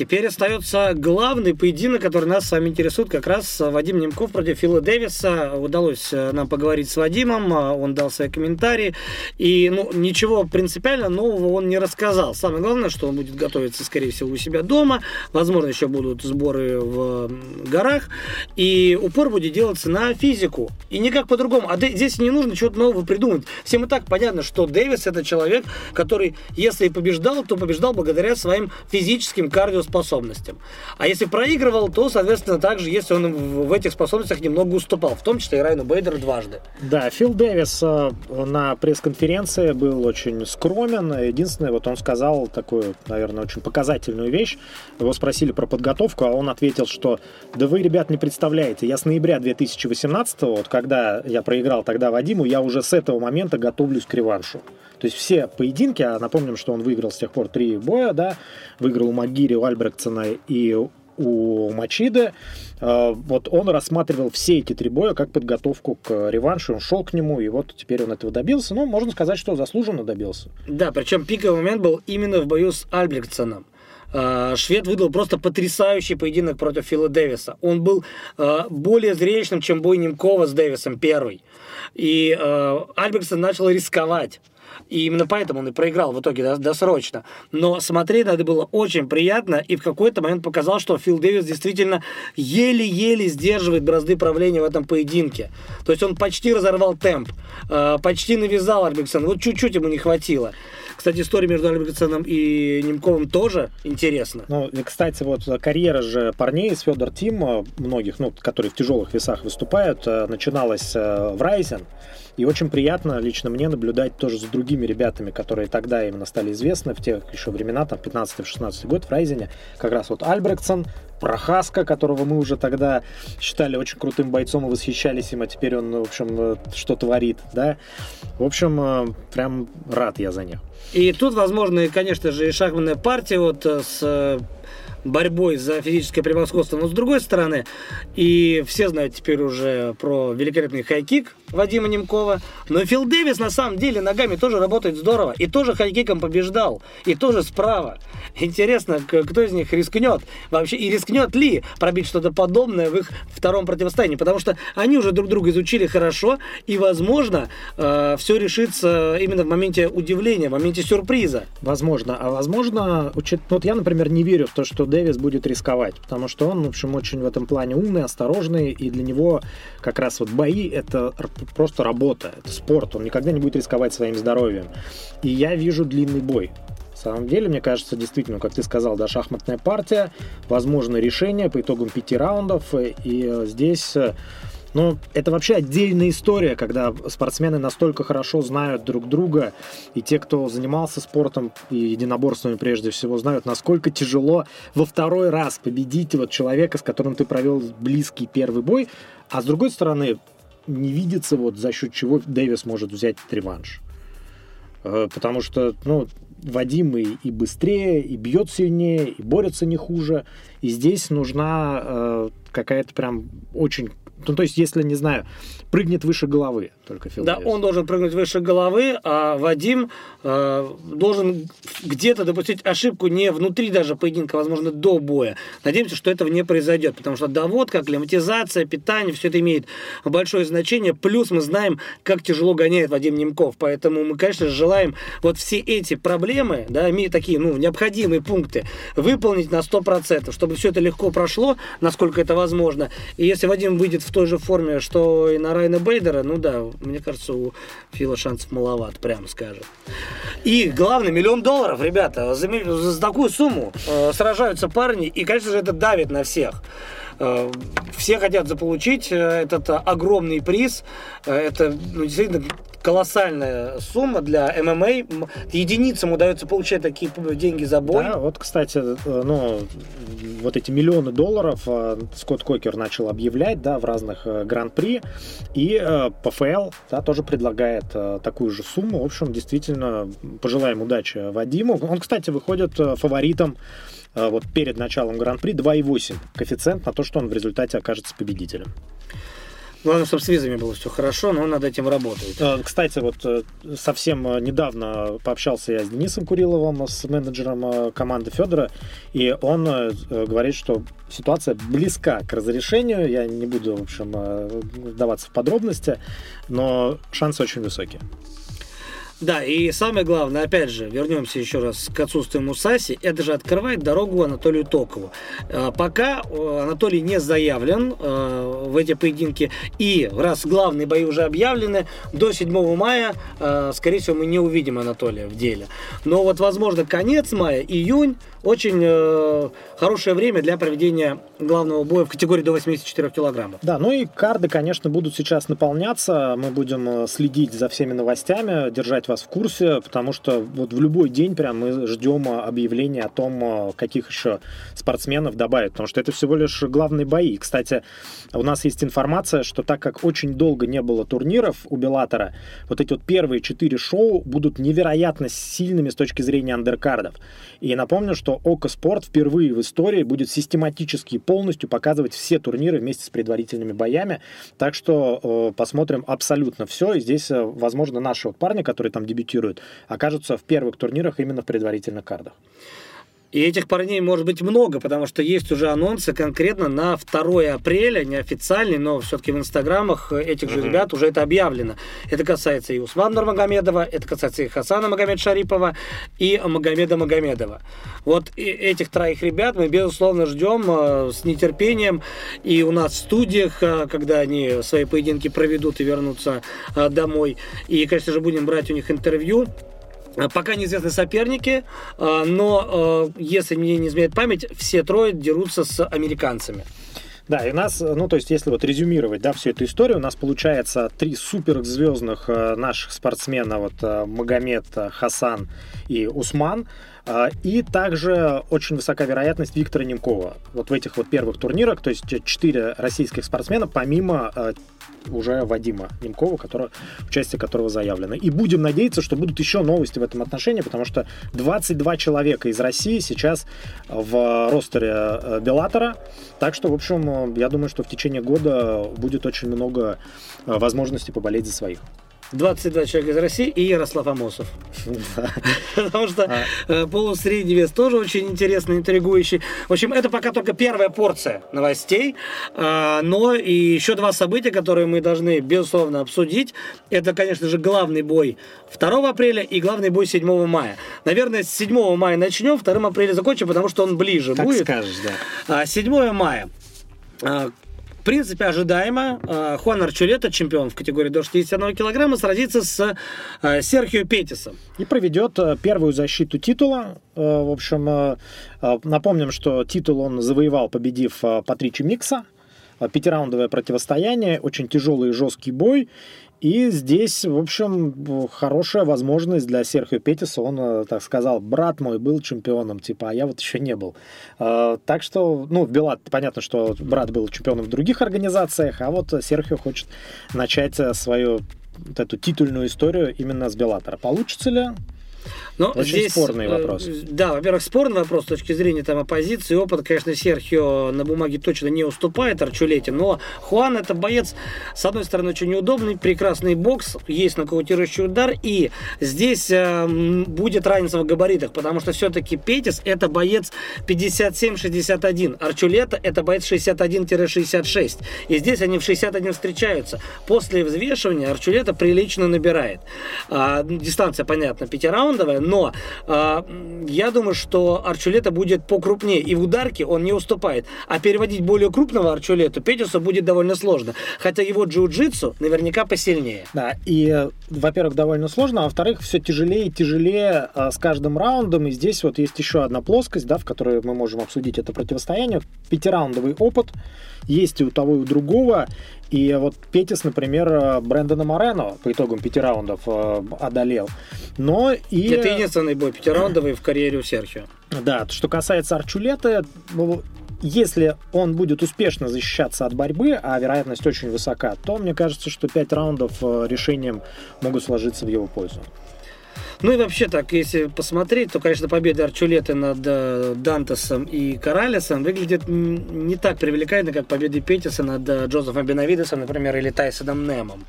Теперь остается главный поединок, который нас с вами интересует, как раз Вадим Немков против Фила Дэвиса. Удалось э, нам поговорить с Вадимом, э, он дал свои комментарии, и ну, ничего принципиально нового он не рассказал. Самое главное, что он будет готовиться, скорее всего, у себя дома, возможно, еще будут сборы в горах, и упор будет делаться на физику, и никак по-другому. А здесь не нужно чего-то нового придумать. Всем и так понятно, что Дэвис это человек, который, если и побеждал, то побеждал благодаря своим физическим кардио способностям. А если проигрывал, то, соответственно, также, если он в этих способностях немного уступал, в том числе и Райну Бейдеру дважды. Да, Фил Дэвис э, на пресс-конференции был очень скромен. Единственное, вот он сказал такую, наверное, очень показательную вещь. Его спросили про подготовку, а он ответил, что да вы, ребят, не представляете, я с ноября 2018, вот когда я проиграл тогда Вадиму, я уже с этого момента готовлюсь к реваншу. То есть все поединки, а напомним, что он выиграл с тех пор три боя, да, выиграл у Магири, у Альбректсона и у Мачиды, э, вот он рассматривал все эти три боя как подготовку к реваншу, он шел к нему, и вот теперь он этого добился. Ну, можно сказать, что заслуженно добился. Да, причем пиковый момент был именно в бою с Альбректсоном. Э, швед выдал просто потрясающий поединок против Фила Дэвиса. Он был э, более зрелищным, чем бой Немкова с Дэвисом первый. И Альбректсон начал рисковать. И именно поэтому он и проиграл в итоге досрочно. Но смотреть это было очень приятно, и в какой-то момент показал, что Фил Дэвис действительно еле-еле сдерживает бразды правления в этом поединке. То есть он почти разорвал темп, э, почти навязал Альбексона, вот чуть-чуть ему не хватило. Кстати, история между Альбертсоном и Немковым тоже интересна. Ну, кстати, вот карьера же парней из Федор Тим, многих, ну, которые в тяжелых весах выступают, э, начиналась э, в Райзен. И очень приятно лично мне наблюдать тоже за другими ребятами, которые тогда именно стали известны в тех еще времена, там 15-16 год в Райзене. Как раз вот Альбрехтсон, Прохаска, которого мы уже тогда считали очень крутым бойцом и восхищались им, а теперь он, в общем, э, что творит, да. В общем, прям рад я за них. И тут, возможно, конечно же, и шахматная партия вот э, с э, борьбой за физическое превосходство. Но с другой стороны, и все знают теперь уже про великолепный хайкик Вадима Немкова, но Фил Дэвис на самом деле ногами тоже работает здорово, и тоже хайкиком побеждал, и тоже справа. Интересно, кто из них рискнет вообще, и рискнет ли пробить что-то подобное в их втором противостоянии, потому что они уже друг друга изучили хорошо, и, возможно, э, все решится именно в моменте удивления, в моменте сюрприза. Возможно, а возможно, учит... вот я, например, не верю в то, что Дэвис будет рисковать, потому что он, в общем, очень в этом плане умный, осторожный, и для него как раз вот бои — это просто работа, это спорт, он никогда не будет рисковать своим здоровьем. И я вижу длинный бой. На самом деле, мне кажется, действительно, как ты сказал, да, шахматная партия, возможно решение по итогам пяти раундов, и здесь но это вообще отдельная история, когда спортсмены настолько хорошо знают друг друга, и те, кто занимался спортом и единоборствами прежде всего, знают, насколько тяжело во второй раз победить вот человека, с которым ты провел близкий первый бой, а с другой стороны, не видится, вот за счет чего Дэвис может взять реванш. Э, потому что, ну, Вадим и, и быстрее, и бьет сильнее, и борется не хуже. И здесь нужна э, какая-то прям очень ну, то есть, если, не знаю, прыгнет выше головы только Фил Да, он должен прыгнуть выше головы, а Вадим э, должен где-то допустить ошибку не внутри даже поединка, возможно, до боя. Надеемся, что этого не произойдет, потому что доводка, акклиматизация, питание, все это имеет большое значение. Плюс мы знаем, как тяжело гоняет Вадим Немков. Поэтому мы, конечно, желаем вот все эти проблемы, да, такие, ну, необходимые пункты, выполнить на 100%, чтобы все это легко прошло, насколько это возможно. И если Вадим выйдет в той же форме, что и на Райна Бейдера, ну да, мне кажется, у Фила шансов маловат, прямо скажем. И главное, миллион долларов, ребята, за, за такую сумму э, сражаются парни, и, конечно же, это давит на всех. Э, все хотят заполучить э, этот огромный приз. Э, это ну, действительно колоссальная сумма для ММА. Единицам удается получать такие деньги за бой. Да, вот, кстати, ну, вот эти миллионы долларов Скотт Кокер начал объявлять, да, в разных гран-при, и ПФЛ, да, тоже предлагает такую же сумму. В общем, действительно, пожелаем удачи Вадиму. Он, кстати, выходит фаворитом Э, вот перед началом Гран-при 2,8 коэффициент на то, что он в результате окажется победителем. Главное, чтобы с визами было все хорошо, но он над этим работает. Э, кстати, вот э, совсем недавно пообщался я с Денисом Куриловым, с менеджером команды Федора, и он говорит, что ситуация близка к разрешению. Я не буду, в общем, вдаваться в подробности, но шансы очень высокие. Да, и самое главное, опять же, вернемся еще раз к отсутствию Мусаси, это же открывает дорогу Анатолию Токову. А, пока э, Анатолий не заявлен э, в эти поединки, и раз главные бои уже объявлены, до 7 мая, э, скорее всего, мы не увидим Анатолия в деле. Но вот, возможно, конец мая, июнь, очень хорошее время для проведения главного боя в категории до 84 килограммов. Да, ну и карды, конечно, будут сейчас наполняться. Мы будем следить за всеми новостями, держать вас в курсе, потому что вот в любой день прям мы ждем объявления о том, каких еще спортсменов добавят, потому что это всего лишь главные бои. Кстати, у нас есть информация, что так как очень долго не было турниров у Беллатора, вот эти вот первые четыре шоу будут невероятно сильными с точки зрения андеркардов. И напомню, что Око Спорт впервые в истории будет систематически и полностью показывать все турниры вместе с предварительными боями. Так что э, посмотрим абсолютно все. И здесь, э, возможно, наши вот парни, которые там там дебютируют, окажутся в первых турнирах именно в предварительных кардах. И этих парней может быть много, потому что есть уже анонсы конкретно на 2 апреля, неофициальный, но все-таки в инстаграмах этих же ребят уже это объявлено. Это касается и Усмана Нурмагомедова, это касается и Хасана Магомед Шарипова, и Магомеда Магомедова. Вот этих троих ребят мы, безусловно, ждем э, с нетерпением. И у нас в студиях, э, когда они свои поединки проведут и вернутся э, домой. И, конечно же, будем брать у них интервью. Пока неизвестны соперники, но, если мне не изменяет память, все трое дерутся с американцами. Да, и у нас, ну, то есть, если вот резюмировать, да, всю эту историю, у нас получается три суперзвездных наших спортсмена, вот Магомед, Хасан и Усман, а, и также очень высока вероятность Виктора Немкова. Вот в этих вот первых турнирах, то есть четыре российских спортсмена, помимо а, уже Вадима Немкова, который, участие которого заявлено. И будем надеяться, что будут еще новости в этом отношении, потому что 22 человека из России сейчас в ростере э, Беллатора. Так что, в общем, я думаю, что в течение года будет очень много э, возможностей поболеть за своих. 22 человека из России и Ярослав Амосов. Потому что а. э, полусредний вес тоже очень интересный, интригующий. В общем, это пока только первая порция новостей, а, но и еще два события, которые мы должны, безусловно, обсудить. Это, конечно же, главный бой 2 апреля и главный бой 7 мая. Наверное, с 7 мая начнем, 2 апреля закончим, потому что он ближе будет. скажешь, да. 7 а, мая. Принципе, ожидаемо. Э, Хуан Арчулета, чемпион в категории до 61 килограмма, сразится с э, Серхио Петисом. И проведет э, первую защиту титула. В общем, напомним, что титул он завоевал, победив Патричи Микса пятираундовое противостояние, очень тяжелый и жесткий бой. И здесь, в общем, хорошая возможность для Серхио Петиса. Он, э, так сказал, брат мой был чемпионом, типа, а я вот еще не был. Э, так что, ну, в Белат понятно, что брат был чемпионом в других организациях, а вот Серхио хочет начать э, свою вот эту титульную историю именно с Беллатора. Получится ли? Но Очень здесь, спорный э, вопрос. Да, во-первых, спорный вопрос с точки зрения там, оппозиции. Опыт, конечно, Серхио на бумаге точно не уступает Арчулете, но Хуан это боец, с одной стороны, очень удобный, прекрасный бокс, есть нокаутирующий удар, и здесь э, будет разница в габаритах, потому что все-таки Петис это боец 57-61, Арчулета это боец 61-66, и здесь они в 61 встречаются. После взвешивания Арчулета прилично набирает. А, дистанция, понятно, пятираундовая, но э, я думаю, что Арчулета будет покрупнее. И в ударке он не уступает. А переводить более крупного Арчулету Петюсу будет довольно сложно. Хотя его джиу-джитсу наверняка посильнее. Да, и, во-первых, довольно сложно, а во-вторых, все тяжелее и тяжелее а, с каждым раундом. И здесь вот есть еще одна плоскость, да, в которой мы можем обсудить это противостояние. Пятираундовый опыт есть и у того, и у другого. И вот Петис, например, Брэндона Морено по итогам пяти раундов э, одолел. Но и... Это единственный бой пятираундовый в карьере у Серхио. Да, что касается Арчулета, ну, если он будет успешно защищаться от борьбы, а вероятность очень высока, то мне кажется, что пять раундов э, решением могут сложиться в его пользу. Ну и вообще так, если посмотреть, то, конечно, победа Арчулеты над э, Дантесом и Коралесом выглядит не так привлекательно, как победы Петиса над э, Джозефом Бенавидесом, например, или Тайсоном Немом.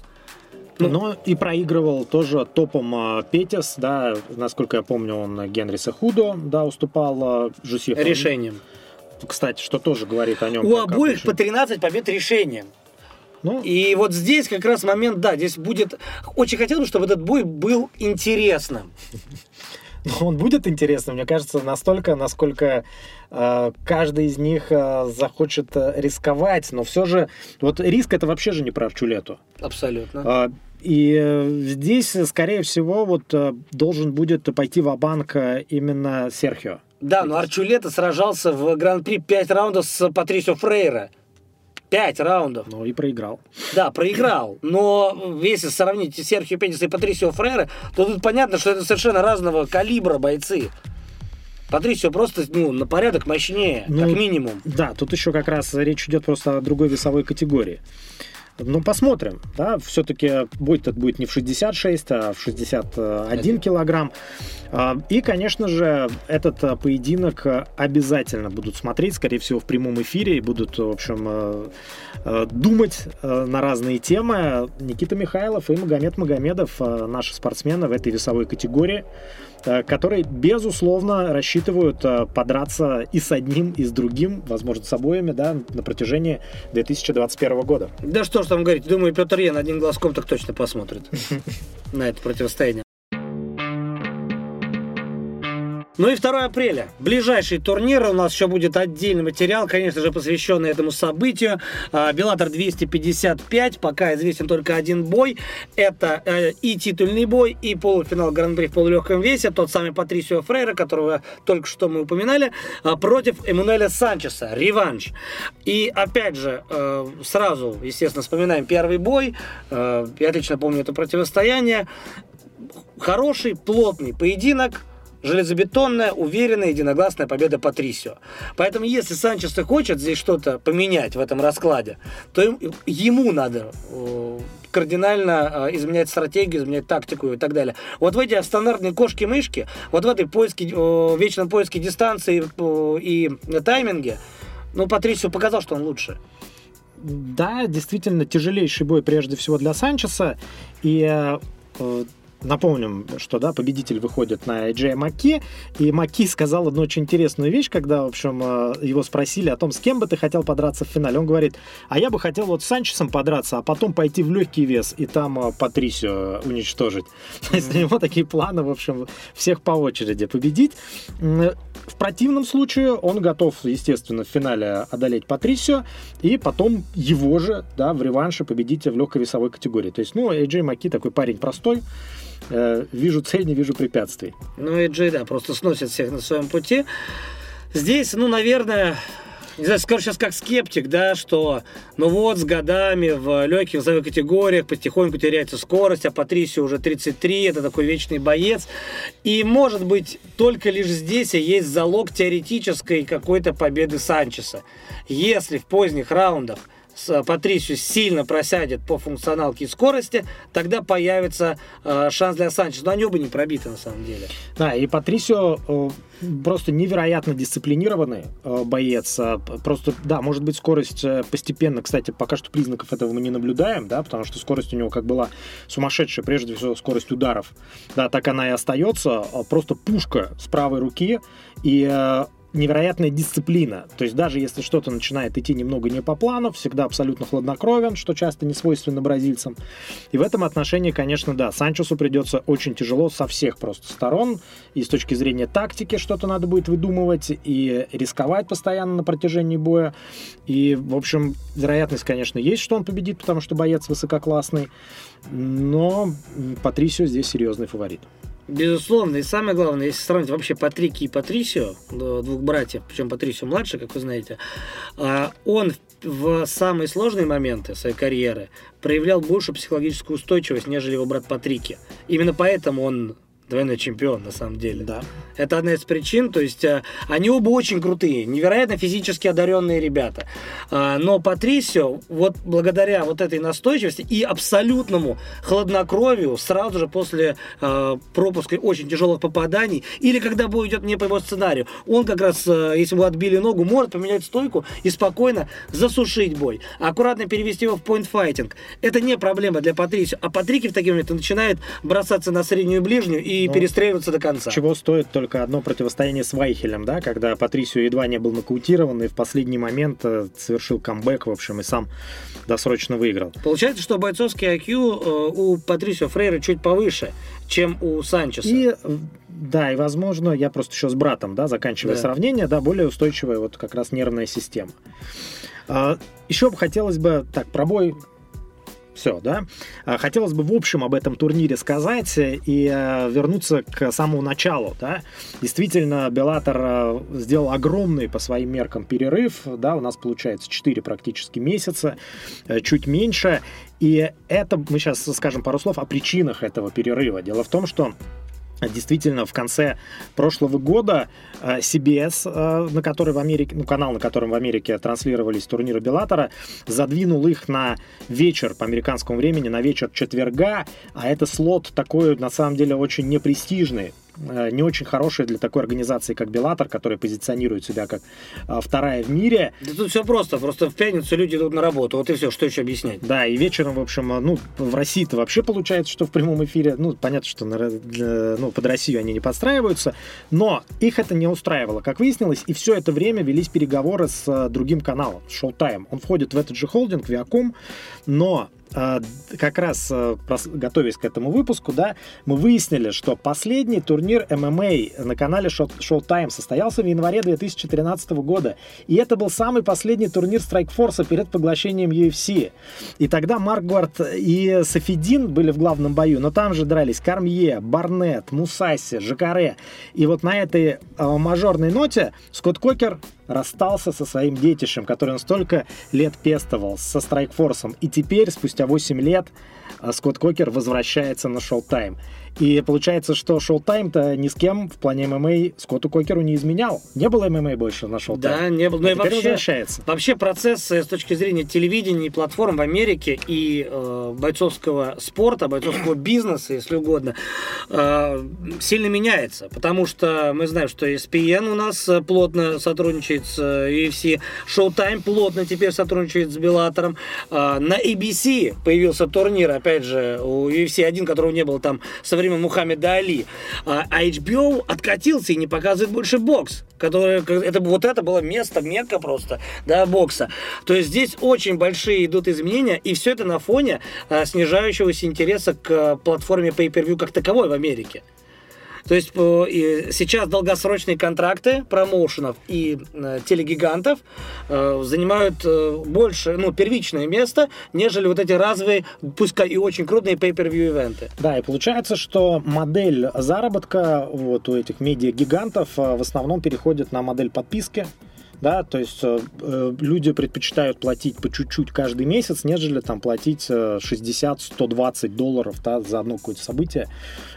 Ну, Но и проигрывал тоже топом э, Петис, да, насколько я помню, он Генриса Худо, да, уступал Жусифу. Решением. Кстати, что тоже говорит о нем. У обоих по 13 побед решением. Ну, и вот здесь как раз момент, да, здесь будет... Очень хотелось бы, чтобы этот бой был интересным. Он будет интересным, мне кажется, настолько, насколько э, каждый из них э, захочет э, рисковать. Но все же, вот риск это вообще же не про Арчулету. Абсолютно. Э, и э, здесь, скорее всего, вот э, должен будет пойти в банк именно Серхио. Да, но Арчулета сражался в Гран-при 5 раундов с Патрисио Фрейра. Пять раундов. Ну и проиграл. Да, проиграл. Но если сравнить Серхио Петиса и Патрисио Фрейра, то тут понятно, что это совершенно разного калибра бойцы. Патрисио просто ну, на порядок мощнее, ну, как минимум. Да, тут еще как раз речь идет просто о другой весовой категории. Ну, посмотрим. Да? Все-таки бой этот будет не в 66, а в 61 килограмм. А, и, конечно же, этот а, поединок обязательно будут смотреть, скорее всего, в прямом эфире, и будут, в общем, а, думать на разные темы. Никита Михайлов и Магомед Магомедов, наши спортсмены в этой весовой категории. Э, которые, безусловно, рассчитывают э, подраться и с одним, и с другим, возможно, с обоими, да, на протяжении 2021 года. Да что ж там говорить, думаю, Петр Ян одним глазком так точно посмотрит на это противостояние. Ну и 2 апреля. Ближайший турнир. У нас еще будет отдельный материал, конечно же, посвященный этому событию. А, Беллатор 255. Пока известен только один бой. Это э, и титульный бой, и полуфинал Гран-при в полулегком весе. Тот самый Патрисио Фрейра, которого только что мы упоминали, а, против Эммануэля Санчеса. Реванш. И опять же, э, сразу, естественно, вспоминаем первый бой. Э, я отлично помню это противостояние. Хороший, плотный поединок железобетонная, уверенная, единогласная победа Патрисио. Поэтому, если Санчес и хочет здесь что-то поменять в этом раскладе, то ему надо э, кардинально э, изменять стратегию, изменять тактику и так далее. Вот в эти стандартные кошки-мышки, вот в этой поиске, э, вечном поиске дистанции и тайминге, ну, Патрисио показал, что он лучше. Да, действительно, тяжелейший бой прежде всего для Санчеса. И Напомним, что да, победитель выходит на Джея Маки, и Маки сказал одну очень интересную вещь, когда, в общем, э, его спросили о том, с кем бы ты хотел подраться в финале. Он говорит, а я бы хотел вот с Санчесом подраться, а потом пойти в легкий вес и там э, Патрисио уничтожить. То есть у него такие планы, в общем, всех по очереди победить. В противном случае он готов, естественно, в финале одолеть Патрисио и потом его же, да, в реванше победить в легкой весовой категории. То есть, ну, Эйджей Маки такой парень простой, Э, вижу цель, не вижу препятствий. Ну и Джей, да, просто сносит всех на своем пути. Здесь, ну, наверное, не знаю, скажу сейчас как скептик, да, что ну вот с годами в легких весовых категориях потихоньку теряется скорость, а Патрисио уже 33, это такой вечный боец. И может быть только лишь здесь и есть залог теоретической какой-то победы Санчеса. Если в поздних раундах Э, Патрисио сильно просядет по функционалке и скорости, тогда появится э, шанс для Санчеса. Но они оба не пробиты на самом деле. Да, и Патрисио э, просто невероятно дисциплинированный э, боец. А, просто, да, может быть, скорость э, постепенно, кстати, пока что признаков этого мы не наблюдаем, да, потому что скорость у него как была сумасшедшая, прежде всего скорость ударов. Да, так она и остается. Просто пушка с правой руки. И э, невероятная дисциплина. То есть даже если что-то начинает идти немного не по плану, всегда абсолютно хладнокровен, что часто не свойственно бразильцам. И в этом отношении, конечно, да, Санчесу придется очень тяжело со всех просто сторон. И с точки зрения тактики что-то надо будет выдумывать, и рисковать постоянно на протяжении боя. И, в общем, вероятность, конечно, есть, что он победит, потому что боец высококлассный. Но Патрисио здесь серьезный фаворит. Безусловно, и самое главное, если сравнить вообще Патрики и Патрисио, двух братьев, причем Патрисио младше, как вы знаете, а, он в самые сложные моменты своей карьеры проявлял больше психологическую устойчивость, нежели его брат Патрики. Именно поэтому он двойной чемпион, на самом деле. Да. Это одна из причин, то есть э, они оба очень крутые, невероятно физически одаренные ребята. А, но Патрисио, вот благодаря вот этой настойчивости и абсолютному хладнокровию сразу же после э, пропуска очень тяжелых попаданий, или когда бой идет не по его сценарию, он как раз, э, если бы отбили ногу, может поменять стойку и спокойно засушить бой. Аккуратно перевести его в поинт-файтинг. Это не проблема для Патрисио. А Патрики в такие моменты начинает бросаться на среднюю и ближнюю и ну, перестреливаться до конца. Чего стоит только одно противостояние с Вайхелем, да, когда Патрисио едва не был нокаутирован и в последний момент э, совершил камбэк, в общем, и сам досрочно выиграл. Получается, что бойцовский IQ э, у Патрисио Фрейра чуть повыше, чем у Санчеса. И да, и возможно, я просто еще с братом, да, заканчивая да. сравнение, да, более устойчивая вот как раз нервная система. А, еще бы хотелось бы, так, пробой все, да. А, хотелось бы в общем об этом турнире сказать и э, вернуться к самому началу, да. Действительно, Беллатор э, сделал огромный по своим меркам перерыв, да, у нас получается 4 практически месяца, э, чуть меньше, и это, мы сейчас скажем пару слов о причинах этого перерыва. Дело в том, что Действительно, в конце прошлого года э, CBS, э, на который в Америке, ну, канал, на котором в Америке транслировались турниры Беллатора, задвинул их на вечер по американскому времени, на вечер четверга, а это слот такой, на самом деле, очень непрестижный. э, не очень хорошее для такой организации, как Беллатор, которая позиционирует себя как э, вторая в мире. Да тут все просто. Просто в пятницу люди идут на работу. Вот и все. Что еще объяснять? Да, и вечером, в общем, э, ну, в России-то вообще получается, что в прямом эфире, ну, понятно, что на, ну, под Россию они не подстраиваются, но их это не устраивало, как выяснилось, и все это время велись переговоры с другим каналом, Showtime. Он входит в этот же холдинг, Viacom, но как раз а, готовясь к этому выпуску, да, мы выяснили, что последний турнир ММА на канале Showtime состоялся в январе 2013 года. И это был самый последний турнир Strikeforce перед поглощением UFC. И тогда Марквард и Софидин были в главном бою, но там же дрались Кармье, Барнет, Мусаси, Жакаре. И вот на этой э, мажорной ноте Скотт Кокер расстался со своим детищем, который он столько лет пестовал, со Strikeforce ом. И теперь, спустя 8 лет, Скотт Кокер возвращается на Showtime. И получается, что Showtime -то ни с кем в плане ММА Скотту Кокеру не изменял. Не было ММА больше на Showtime. Да, не было. Но а и вообще, возвращается. Вообще процесс с точки зрения телевидения и платформ в Америке и э, бойцовского спорта, бойцовского бизнеса, если угодно, э, сильно меняется. Потому что мы знаем, что ESPN у нас плотно сотрудничает с UFC, Showtime плотно теперь сотрудничает с Беллатором. Э, на ABC появился турнир, опять же, у UFC один, которого не было там со время Мухаммеда Али. А, а HBO откатился и не показывает больше бокс. Который, это, вот это было место, мекка просто, да, бокса. То есть здесь очень большие идут изменения, и все это на фоне а, снижающегося интереса к платформе Pay-Per-View как таковой в Америке. То есть сейчас долгосрочные контракты промоушенов и э, телегигантов э, занимают э, больше, ну, первичное место, нежели вот эти разовые, пускай и очень крупные pay-per-view ивенты. Да, и получается, что модель заработка вот у этих медиа-гигантов в основном переходит на модель подписки да, то есть э, э, люди предпочитают платить по чуть-чуть каждый месяц, нежели там платить 60-120 э, долларов да, за одно какое-то событие.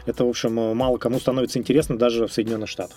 Это, в общем, э, мало кому становится интересно даже в Соединенных Штатах.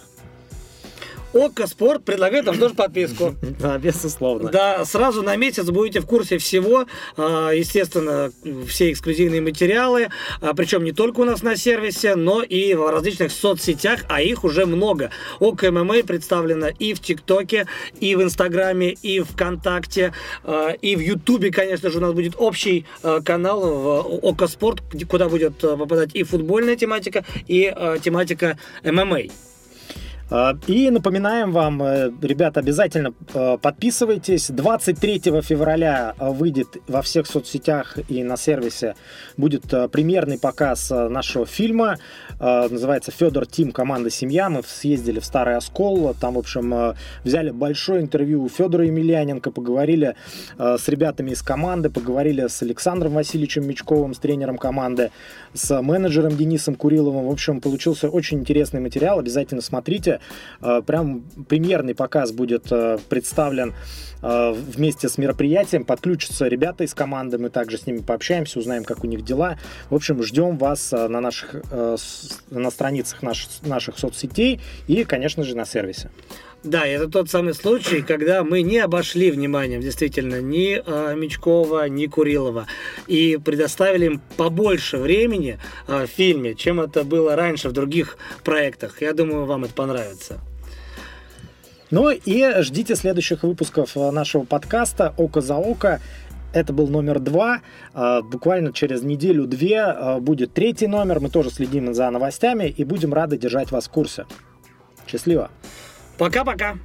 ОККО Спорт предлагает вам тоже подписку. Да, безусловно. Да, сразу на месяц будете в курсе всего. А, естественно, все эксклюзивные материалы. А, Причем не только у нас на сервисе, но и в различных соцсетях, а их уже много. ОККО ММА представлено и в ТикТоке, и в Инстаграме, и в ВКонтакте, а, и в Ютубе, конечно же, у нас будет общий канал в ОККО Спорт, куда будет попадать и футбольная тематика, и тематика ММА. А, и напоминаем вам, э, ребята, обязательно э, подписывайтесь. 23 февраля э, выйдет во всех соцсетях и на сервисе будет премьерный показ нашего фильма. Называется «Федор Тим. Команда Семья». Мы съездили в Старый Оскол. Там, в общем, взяли большое интервью у Федора Емельяненко, поговорили с ребятами из команды, поговорили с Александром Васильевичем Мечковым, с тренером команды, с менеджером Денисом Куриловым. В общем, получился очень интересный материал. Обязательно смотрите. Э, прям премьерный показ будет э, представлен э, вместе с мероприятием. Подключатся ребята из команды, мы также с ними пообщаемся, узнаем, как у них дела. В общем, ждем вас на наших на страницах наших, наших соцсетей и, конечно же, на сервисе. Да, это тот самый случай, когда мы не обошли вниманием действительно ни э, Мечкова, ни Курилова и предоставили им побольше времени э, в фильме, чем это было раньше в других проектах. Я думаю, вам это понравится. Ну и ждите следующих выпусков нашего подкаста «Око за око». Это был номер два. Буквально через неделю-две будет третий номер. Мы тоже следим за новостями и будем рады держать вас в курсе. Счастливо! Пока-пока.